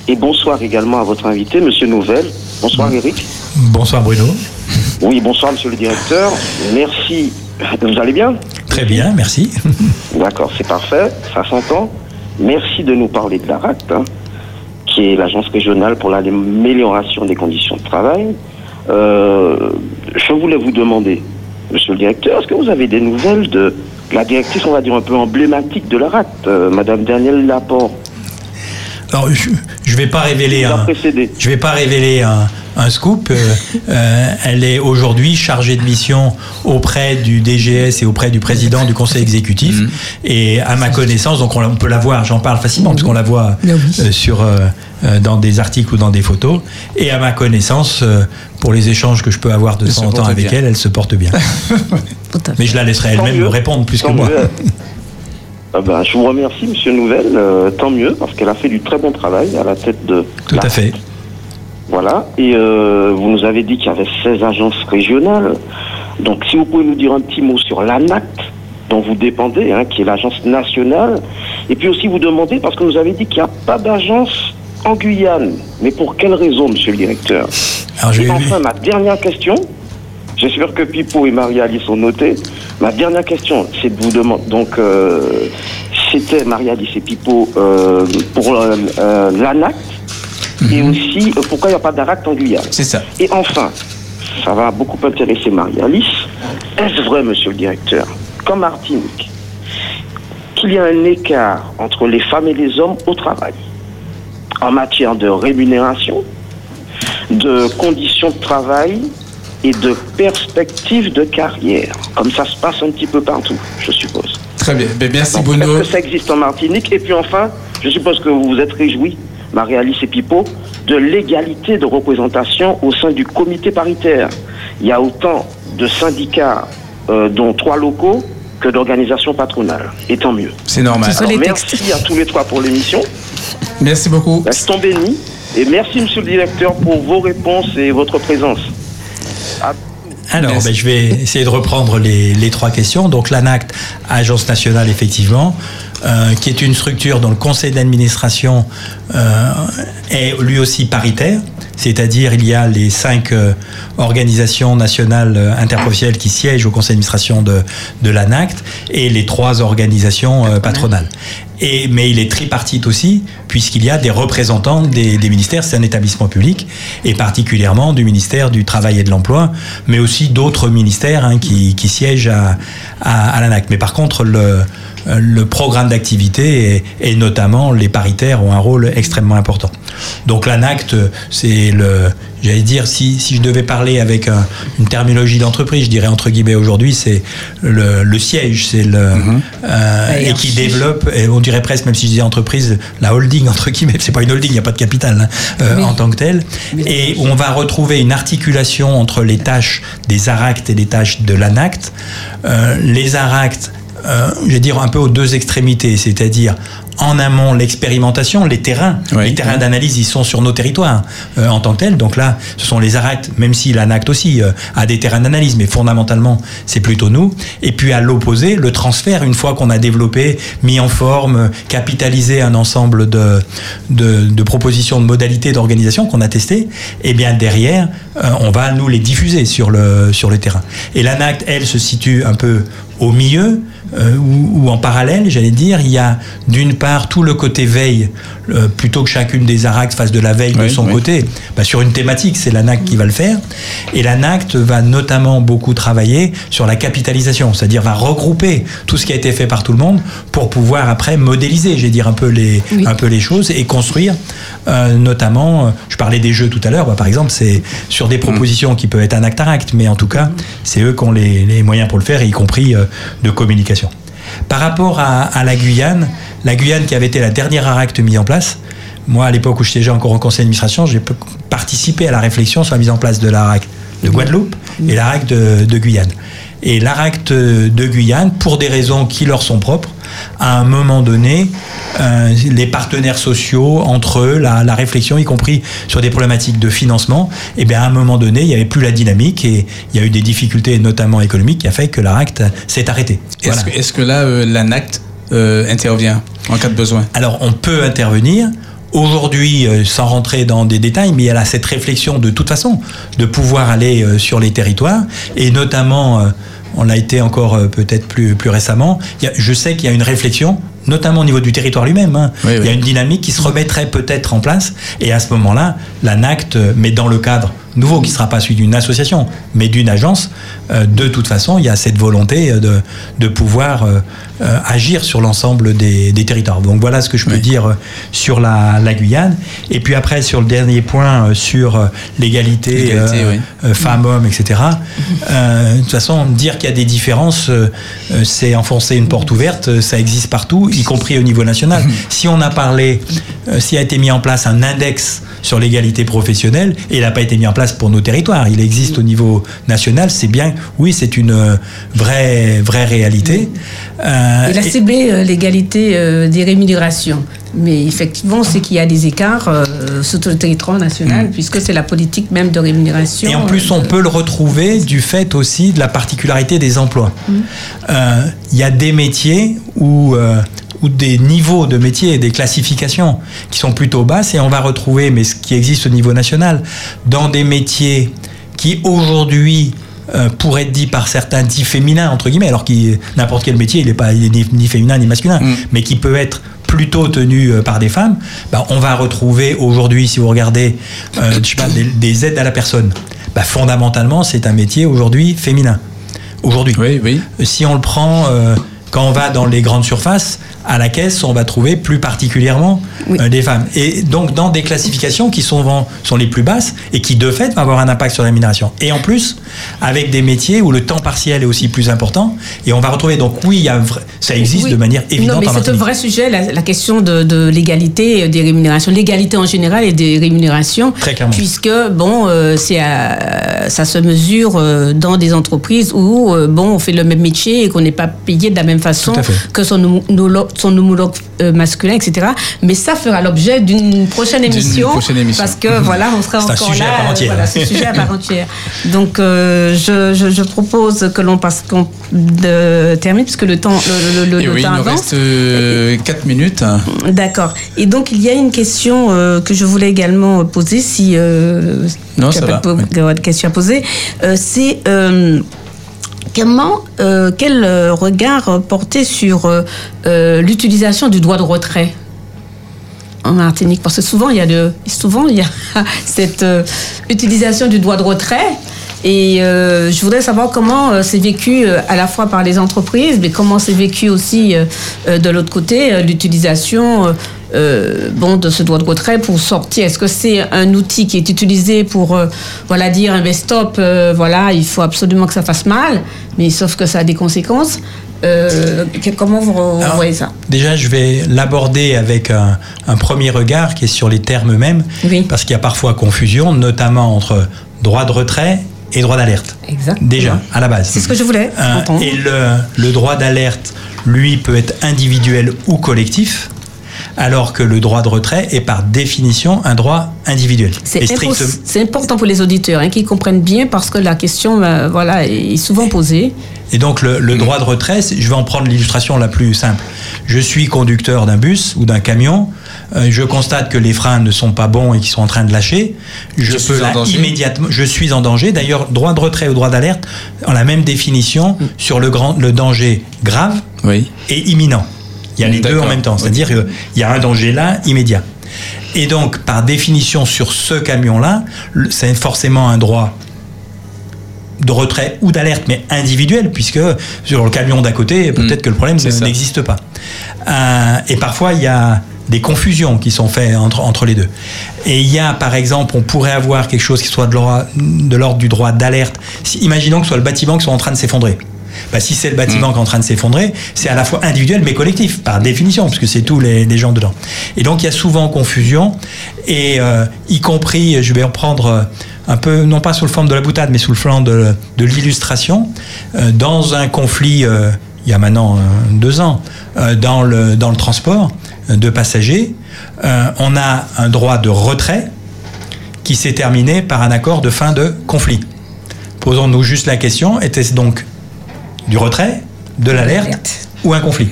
Et bonsoir également à votre invité, monsieur Nouvel. Bonsoir. Eric. Bonsoir, Bruno. Oui, bonsoir, monsieur le directeur. Merci. Vous allez bien? Très bien, merci. D'accord, c'est parfait, ça s'entend. Merci de nous parler de la RACT. Hein qui est l'agence régionale pour l'amélioration des conditions de travail. Euh, je voulais vous demander, monsieur le directeur, est-ce que vous avez des nouvelles de la directrice, on va dire, un peu emblématique de la RAT, euh, madame Danielle Laporte? Alors, je ne vais pas révéler un, je vais pas révéler un, un scoop. Euh, euh, elle est aujourd'hui chargée de mission auprès du DGS et auprès du président du conseil exécutif. Mmh. Et à ma connaissance, donc on, on peut la voir, j'en parle facilement, mmh. puisqu'on la voit euh, sur, euh, dans des articles ou dans des photos. Et à ma connaissance, euh, pour les échanges que je peux avoir de temps en temps avec bien. elle, elle se porte bien. Mais je la laisserai elle-même me répondre plus tant que moi. Ah ben, je vous remercie, Monsieur Nouvelle. Euh, tant mieux, parce qu'elle a fait du très bon travail à la tête de. Tout à fait. Voilà. Et euh, vous nous avez dit qu'il y avait 16 agences régionales. Donc, si vous pouvez nous dire un petit mot sur l'ANACT, dont vous dépendez, hein, qui est l'agence nationale. Et puis aussi vous demander, parce que vous avez dit qu'il n'y a pas d'agence en Guyane. Mais pour quelle raison, monsieur le directeur? Alors, Et enfin, ma dernière question, j'espère que Pipo et Marie-Alice ont noté. Ma dernière question, c'est de vous demander. Donc, euh, c'était Marie-Alice et Pipo euh, pour euh, l'ANACT. Et aussi, euh, pourquoi il n'y a pas d'ARACT en Guyane? C'est ça. Et enfin, ça va beaucoup intéresser Marie-Alice. Est-ce vrai, monsieur le directeur, qu'en Martinique, qu'il y a un écart entre les femmes et les hommes au travail en matière de rémunération, de conditions de travail et de perspectives de carrière, comme ça se passe un petit peu partout, je suppose. Très bien, ben, merci Donc, Bruno. Est-ce que ça existe en Martinique Et puis enfin, je suppose que vous vous êtes réjouis, Marie-Alice et Pipo, de l'égalité de représentation au sein du comité paritaire. Il y a autant de syndicats, euh, dont trois locaux, que d'organisations patronales. Et tant mieux. C'est normal. Alors, merci à tous les trois pour l'émission. Merci beaucoup. Restons bénis. Et merci, monsieur le directeur, pour vos réponses et votre présence. Alors, ben, je vais essayer de reprendre les, les trois questions. Donc, l'ANACT, Agence nationale, effectivement, euh, qui est une structure dont le conseil d'administration euh, est lui aussi paritaire. C'est-à-dire, il y a les cinq euh, organisations nationales interprofessionnelles qui siègent au conseil d'administration de, de l'ANACT et les trois organisations patronales. Mais il est tripartite aussi, puisqu'il y a des représentants des, ministères, c'est un établissement public, et particulièrement du ministère du Travail et de l'Emploi, mais aussi d'autres ministères hein, qui, siègent à, à, l'ANACT. Mais par contre, le, le programme d'activité et, et, notamment les paritaires ont un rôle extrêmement important. Donc l'ANACT, c'est le, j'allais dire, si, si, je devais parler avec une terminologie d'entreprise, je dirais entre guillemets aujourd'hui, c'est le, le, siège, c'est le mhm. euh, et qui développe, et on dirait presque, même si je disais entreprise, la holding entre guillemets, c'est pas une holding, il n'y a pas de capital hein, euh, en tant que tel, et on va retrouver une articulation entre les tâches des ARACT et les tâches de l'ANACT. Euh, les ARACT euh, je vais dire un peu aux deux extrémités, c'est-à-dire en amont l'expérimentation, les terrains, les terrains d'analyse, ils sont sur nos territoires euh, en tant que tels. Donc là, ce sont les arrêts, même si l'ANACT aussi euh, a des terrains d'analyse, mais fondamentalement, c'est plutôt nous. Et puis à l'opposé, le transfert, une fois qu'on a développé, mis en forme, capitalisé un ensemble de, de, propositions, de modalités d'organisation qu'on a testées, eh bien derrière, on va nous les diffuser sur le, sur le terrain. Et l'ANACT, elle, se situe un peu au milieu, euh, ou, en parallèle, j'allais dire, il y a d'une part tout le côté veille, euh, plutôt que chacune des ARACT fasse de la veille de son côté, bah, sur une thématique, c'est l'ANACT qui va le faire. Et l'ANACT va notamment beaucoup travailler sur la capitalisation, c'est-à-dire va regrouper tout ce qui a été fait par tout le monde pour pouvoir après modéliser, j'allais dire, un peu les, un peu les choses et construire, euh, notamment, je parlais des jeux tout à l'heure, bah, par exemple, c'est sur des propositions qui peuvent être un acte ARACT, mais en tout cas, c'est eux qui ont les, les, moyens pour le faire, y compris de communication. Par rapport à, la Guyane, la Guyane qui avait été la dernière ARACT mise en place, moi à l'époque où j'étais encore en conseil d'administration, j'ai participé à la réflexion sur la mise en place de l'ARACT de Guadeloupe et l'ARACT de Guyane et l'ARACT de Guyane, pour des raisons qui leur sont propres, à un moment donné, euh, les partenaires sociaux, entre eux, la, réflexion, y compris sur des problématiques de financement, et eh bien à un moment donné, il n'y avait plus la dynamique et il y a eu des difficultés, notamment économiques, qui a fait que l'ARACT s'est arrêté. Est-ce que, là, euh, l'ANACT euh, intervient en cas de besoin? Alors, on peut intervenir. Aujourd'hui, sans rentrer dans des détails, mais il y a cette réflexion de toute façon de pouvoir aller sur les territoires et notamment on l'a été encore euh, peut-être plus, plus récemment. je sais qu'il y a une réflexion, notamment au niveau du territoire lui-même. Hein. il y a une dynamique qui se remettrait peut-être en place. Et à ce moment-là, l'ANACT, mais dans le cadre nouveau, qui ne sera pas celui d'une association, mais d'une agence, euh, de toute façon, il y a cette volonté euh, de, de pouvoir euh, agir sur l'ensemble des, des, territoires. Donc voilà ce que je peux dire sur la, la, Guyane. Et puis après, sur le dernier point, sur l'égalité femmes-hommes, etc. de toute façon, dire qu'il y a des différences, c'est enfoncer une porte ouverte, ça existe partout, y compris au niveau national. Si on a parlé, s'il a été mis en place un index sur l'égalité professionnelle, et il n'a pas été mis en place pour nos territoires. Il existe au niveau national, c'est bien, oui, c'est une euh, vraie, vraie réalité. Euh, il a ciblé euh, l'égalité des rémunérations. Mais effectivement, c'est qu'il y a des écarts sur le territoire national, mm. puisque c'est la politique même de rémunération. Et en plus, on peut le retrouver du fait aussi de la particularité des emplois. Mm. Il y a des métiers où ou des niveaux de métiers, des classifications qui sont plutôt basses, et on va retrouver, mais ce qui existe au niveau national, dans des métiers qui aujourd'hui euh, pourraient être dits par certains dits féminins, entre guillemets, alors que n'importe quel métier, il n'est pas ni, féminin ni masculin, mm. mais qui peut être plutôt tenu euh, par des femmes, bah, on va retrouver aujourd'hui, si vous regardez euh, je sais pas, des, aides à la personne, bah, fondamentalement, c'est un métier aujourd'hui féminin. Aujourd'hui. Oui, oui. Si on le prend, quand on va dans les grandes surfaces, à la caisse, on va trouver plus particulièrement euh, des femmes. Et donc, dans des classifications qui sont, sont les plus basses et qui, de fait, vont avoir un impact sur la rémunération. Et en plus, avec des métiers où le temps partiel est aussi plus important. Et on va retrouver, donc oui, il y a, ça existe de manière évidente. Non, mais c'est un vrai sujet, la, question de, l'égalité des rémunérations. L'égalité en général et des rémunérations. Très clairement. Puisque, bon, euh, c'est ça se mesure euh, dans des entreprises où, bon, on fait le même métier et qu'on n'est pas payé de la même façon que son, son homologue euh, masculin, etc. Mais ça fera l'objet d'une prochaine émission. Parce que voilà, on sera encore là. Entière. Voilà, c'est sujet à part entière. Donc euh, je, je, propose que l'on passe qu'on termine puisque le temps le, le, oui, temps il nous reste 4 euh, minutes. D'accord. Et donc il y a une question que je voulais également poser si non, ça va. Pas de question à poser. c'est Euh, quel euh, regard porter sur euh, l'utilisation du droit de retrait en Martinique? Parce que souvent, il y a, souvent, il y a cette utilisation du droit de retrait. Et je voudrais savoir comment c'est vécu à la fois par les entreprises, mais comment c'est vécu aussi de l'autre côté, l'utilisation euh, bon, de ce droit de retrait pour sortir Est-ce que c'est un outil qui est utilisé pour euh, voilà, dire, eh ben, stop, euh, voilà, il faut absolument que ça fasse mal, mais sauf que ça a des conséquences que- comment vous Alors, voyez ça? Déjà, je vais l'aborder avec un, un premier regard qui est sur les termes eux-mêmes, Oui. parce qu'il y a parfois confusion, notamment entre droit de retrait et droit d'alerte. Déjà, à la base. C'est ce que je voulais Euh, et le, le droit d'alerte, lui, peut être individuel ou collectif, alors que le droit de retrait est par définition un droit individuel. C'est strictement- important pour les auditeurs hein, qu'ils comprennent bien parce que la question euh, voilà, est souvent posée. Et donc le, le droit de retrait, je vais en prendre l'illustration la plus simple. Je suis conducteur d'un bus ou d'un camion, euh, je constate que les freins ne sont pas bons et qu'ils sont en train de lâcher. Je, peux en là, danger. immédiatement, je suis en danger. D'ailleurs, droit de retrait ou droit d'alerte ont la même définition sur le, grand, le danger grave Oui. et imminent. Il y a les deux en même temps, c'est-à-dire qu'il y a un danger là immédiat. Et donc, par définition, sur ce camion-là, c'est forcément un droit de retrait ou d'alerte, mais individuel, puisque sur le camion d'à côté, peut-être Mm. que le problème n'existe pas. Euh, et parfois, il y a des confusions qui sont faites entre, entre les deux. Et il y a, par exemple, on pourrait avoir quelque chose qui soit de l'ordre de l'ordre du droit d'alerte. Si- imaginons que ce soit le bâtiment qui soit en train de s'effondrer. Bah, si c'est le bâtiment qui est en train de s'effondrer, c'est à la fois individuel mais collectif, par définition, puisque c'est tous les, les gens dedans. Et donc il y a souvent confusion, et euh, y compris, je vais reprendre euh, un peu, non pas sous le forme de la boutade, mais sous le flanc de, de l'illustration, euh, dans un conflit, euh, il y a maintenant deux ans, dans, le, dans le transport de passagers, on a un droit de retrait qui s'est terminé par un accord de fin de conflit. Posons-nous juste la question, était-ce donc du retrait, de l'alerte Alerte. ou un conflit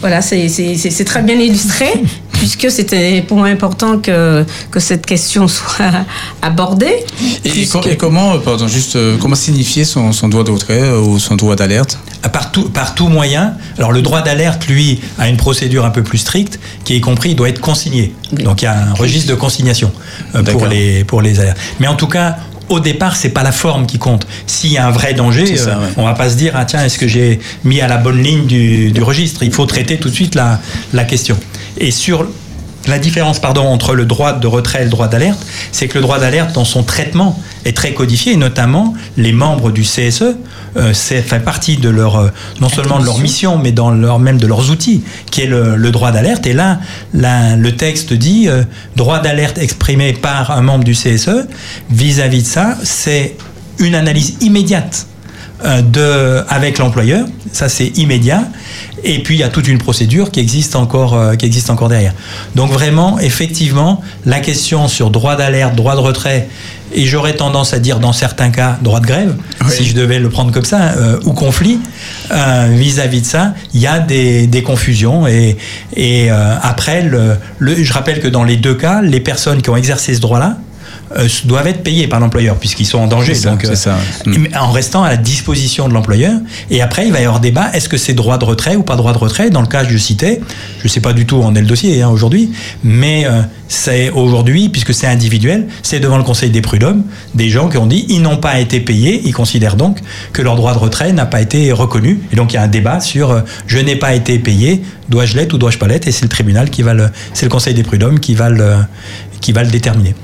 Voilà, c'est- c'est c'est- c'est très bien illustré, puisque c'était pour moi important que, que cette question soit abordée. Et, puisque- co- et comment, euh, pardon, juste, euh, comment signifier son, son droit de retrait euh, ou son droit d'alerte? Par tout, par tout moyen. Alors le droit d'alerte, lui, a une procédure un peu plus stricte, qui est compris, il doit être consigné. Oui. Donc il y a un registre de consignation euh, pour les, pour les alertes. Mais en tout cas, au départ, c'est pas la forme qui compte. S'il y a un vrai danger, ça, euh, ouais. on va pas se dire ah tiens est-ce que j'ai mis à la bonne ligne du, du registre? Il faut traiter tout de suite la, la question. Et sur la différence pardon, entre le droit de retrait et le droit d'alerte, c'est que le droit d'alerte, dans son traitement, est très codifié, et notamment les membres du CSE, euh, c'est fait partie de leur, euh, non seulement de leur mission, mais dans leur, même de leurs outils, qui est le, le droit d'alerte. Et là, le texte dit euh, droit d'alerte exprimé par un membre du CSE. Vis-à-vis de ça, c'est une analyse immédiate de, avec l'employeur, ça c'est immédiat, et puis il y a toute une procédure qui existe encore, euh, qui existe encore derrière. Donc vraiment, effectivement, la question sur droit d'alerte, droit de retrait, et j'aurais tendance à dire dans certains cas droit de grève, Oui. si je devais le prendre comme ça, euh, ou conflit, euh, vis-à-vis de ça, il y a des, des confusions, et, et euh, après, le, le- je rappelle que dans les deux cas, les personnes qui ont exercé ce droit-là, euh, doivent être payées par l'employeur puisqu'ils sont en danger. Ça, donc, euh, ça. En restant à la disposition de l'employeur. Et après, il va y avoir débat est-ce que c'est droit de retrait ou pas droit de retrait? Dans le cas que je citais, je ne sais pas du tout où en est le dossier hein, aujourd'hui, mais euh, c'est aujourd'hui, puisque c'est individuel, c'est devant le Conseil des prud'hommes, des gens qui ont dit ils n'ont pas été payés, ils considèrent donc que leur droit de retrait n'a pas été reconnu. Et donc il y a un débat sur euh, je n'ai pas été payé, dois-je l'être ou dois-je pas l'être? Et c'est le tribunal qui va le, c'est le Conseil des prud'hommes qui va le, qui va le déterminer.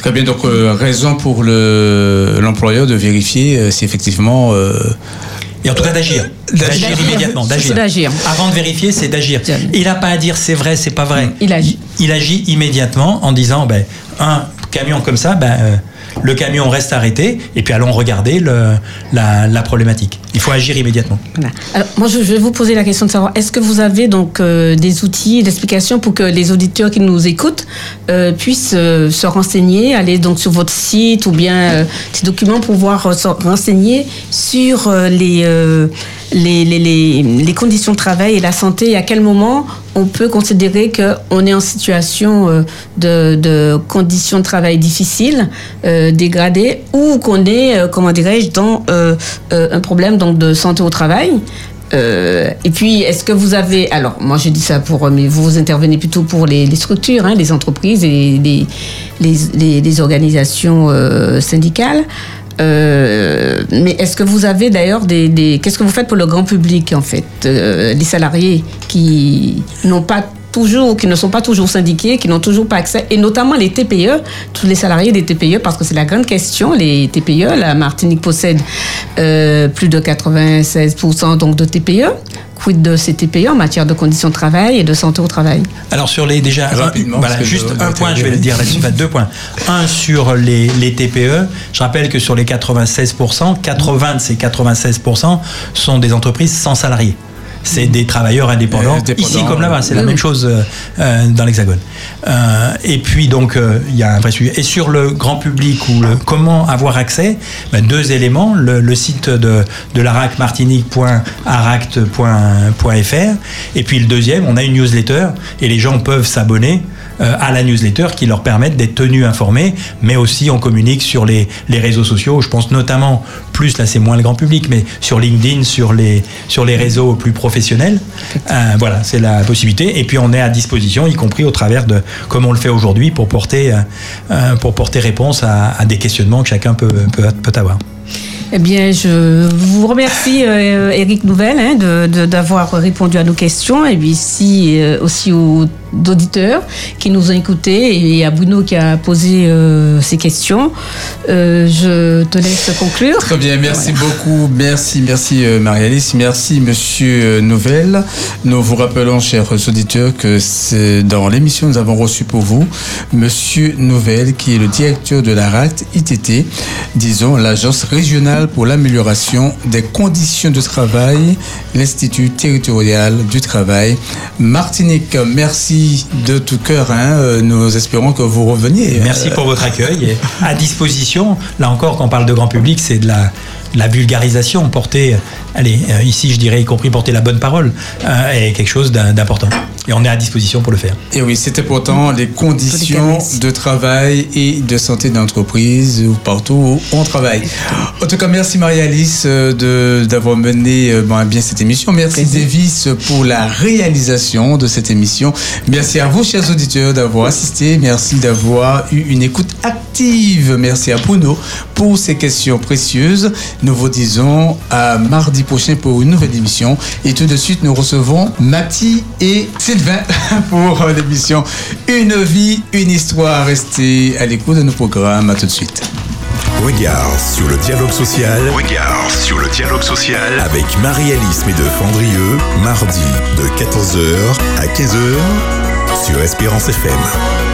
Très bien, donc euh, raison pour le- l'employeur de vérifier euh, si effectivement... euh, Et en tout cas d'agir. D'agir immédiatement. C'est D'agir. Avant de vérifier, c'est d'agir. Il n'a pas à dire c'est vrai, c'est pas vrai. Il agit. Il agit immédiatement en disant ben, un camion comme ça, ben, euh, le camion reste arrêté et puis allons regarder la, problématique. Il faut agir immédiatement. Alors, moi, je, vais vous poser la question de savoir, est-ce que vous avez donc euh, des outils d'explication pour que les auditeurs qui nous écoutent euh, puissent euh, se renseigner, aller donc sur votre site ou bien des documents pour pouvoir se renseigner sur les, les, conditions de travail et la santé et à quel moment on peut considérer qu'on est en situation de, conditions de travail difficiles, dégradées, ou qu'on est, euh, comment dirais-je, dans euh, euh, un problème donc de santé au travail. Et puis, est-ce que vous avez... Alors, moi, je dis ça pour... Mais vous, intervenez plutôt pour les, structures, hein, les entreprises et les, les, organisations syndicales. Mais est-ce que vous avez d'ailleurs des, Qu'est-ce que vous faites pour le grand public, en fait Les salariés qui n'ont pas toujours, qui ne sont pas toujours syndiqués, qui n'ont toujours pas accès, et notamment les TPE, tous les salariés des TPE, parce que c'est la grande question, les TPE, la Martinique possède euh, plus de 96% donc de TPE. Quid de ces TPE en matière de conditions de travail et de santé au travail? Alors sur les déjà rapidement, voilà, juste un point, je vais le dire là-dessus, deux points. Un sur les, les, TPE, je rappelle que sur les 96%, 80 de ces 96% sont des entreprises sans salariés c'est des travailleurs indépendants. Ici comme là-bas, c'est la même chose euh, euh, dans l'Hexagone. Euh, et puis donc il y a un vrai sujet. Et sur le grand public ou le, comment avoir accès, ben, deux éléments le, site de, de l'ARAC martinique.aract.fr et puis le deuxième, on a une newsletter et les gens peuvent s'abonner euh, à la newsletter qui leur permettent d'être tenus informés, mais aussi on communique sur les, les réseaux sociaux. Je pense notamment, plus là c'est moins le grand public, mais sur LinkedIn, sur les, sur les réseaux plus professionnels. Euh, voilà, c'est la possibilité. Et puis on est à disposition, y compris au travers de, comme on le fait aujourd'hui, pour porter, euh, pour porter réponse à, à, des questionnements que chacun peut, peut, peut avoir. Eh bien, je vous remercie, euh, Eric Nouvelle, hein, d'avoir répondu à nos questions. Et puis, ici, euh, aussi aux auditeurs qui nous ont écoutés et à Bruno qui a posé euh, ces questions. je te laisse conclure. Très bien, merci beaucoup. Merci, merci Marie-Alice. Merci Monsieur Nouvelle. Nous vous rappelons, chers auditeurs, que c'est dans l'émission nous avons reçu pour vous Monsieur Nouvelle, qui est le directeur de la RACT ITT, disons l'agence régionale pour l'amélioration des conditions de travail, l'Institut territorial du travail. Martinique, merci de tout cœur. Hein. Euh, nous espérons que vous reveniez. Merci pour votre accueil. À disposition, là encore, quand on parle de grand public, c'est de la vulgarisation, porter, allez, euh, ici je dirais y compris porter la bonne parole, euh, est quelque chose d'important. Et on est à disposition pour le faire. Et oui, c'était pourtant les conditions de travail et de santé d'entreprise ou partout où on travaille. En tout cas, merci Marie-Alice euh, d'avoir mené bien cette émission. Merci Davis pour la réalisation de cette émission. Merci à vous, chers auditeurs, d'avoir assisté. Merci d'avoir eu une écoute active. Merci à Bruno pour ces questions précieuses. Nous vous disons à mardi prochain pour une nouvelle émission. Et tout de suite, nous recevons Mathie et Sylvain pour l'émission Une vie, une histoire. Restez à l'écoute de nos programmes. À tout de suite. Regard sur le dialogue social. Regard sur le dialogue social avec Marie-Alice de Fendrieux, mardi de 14h à 15h sur Espérance FM.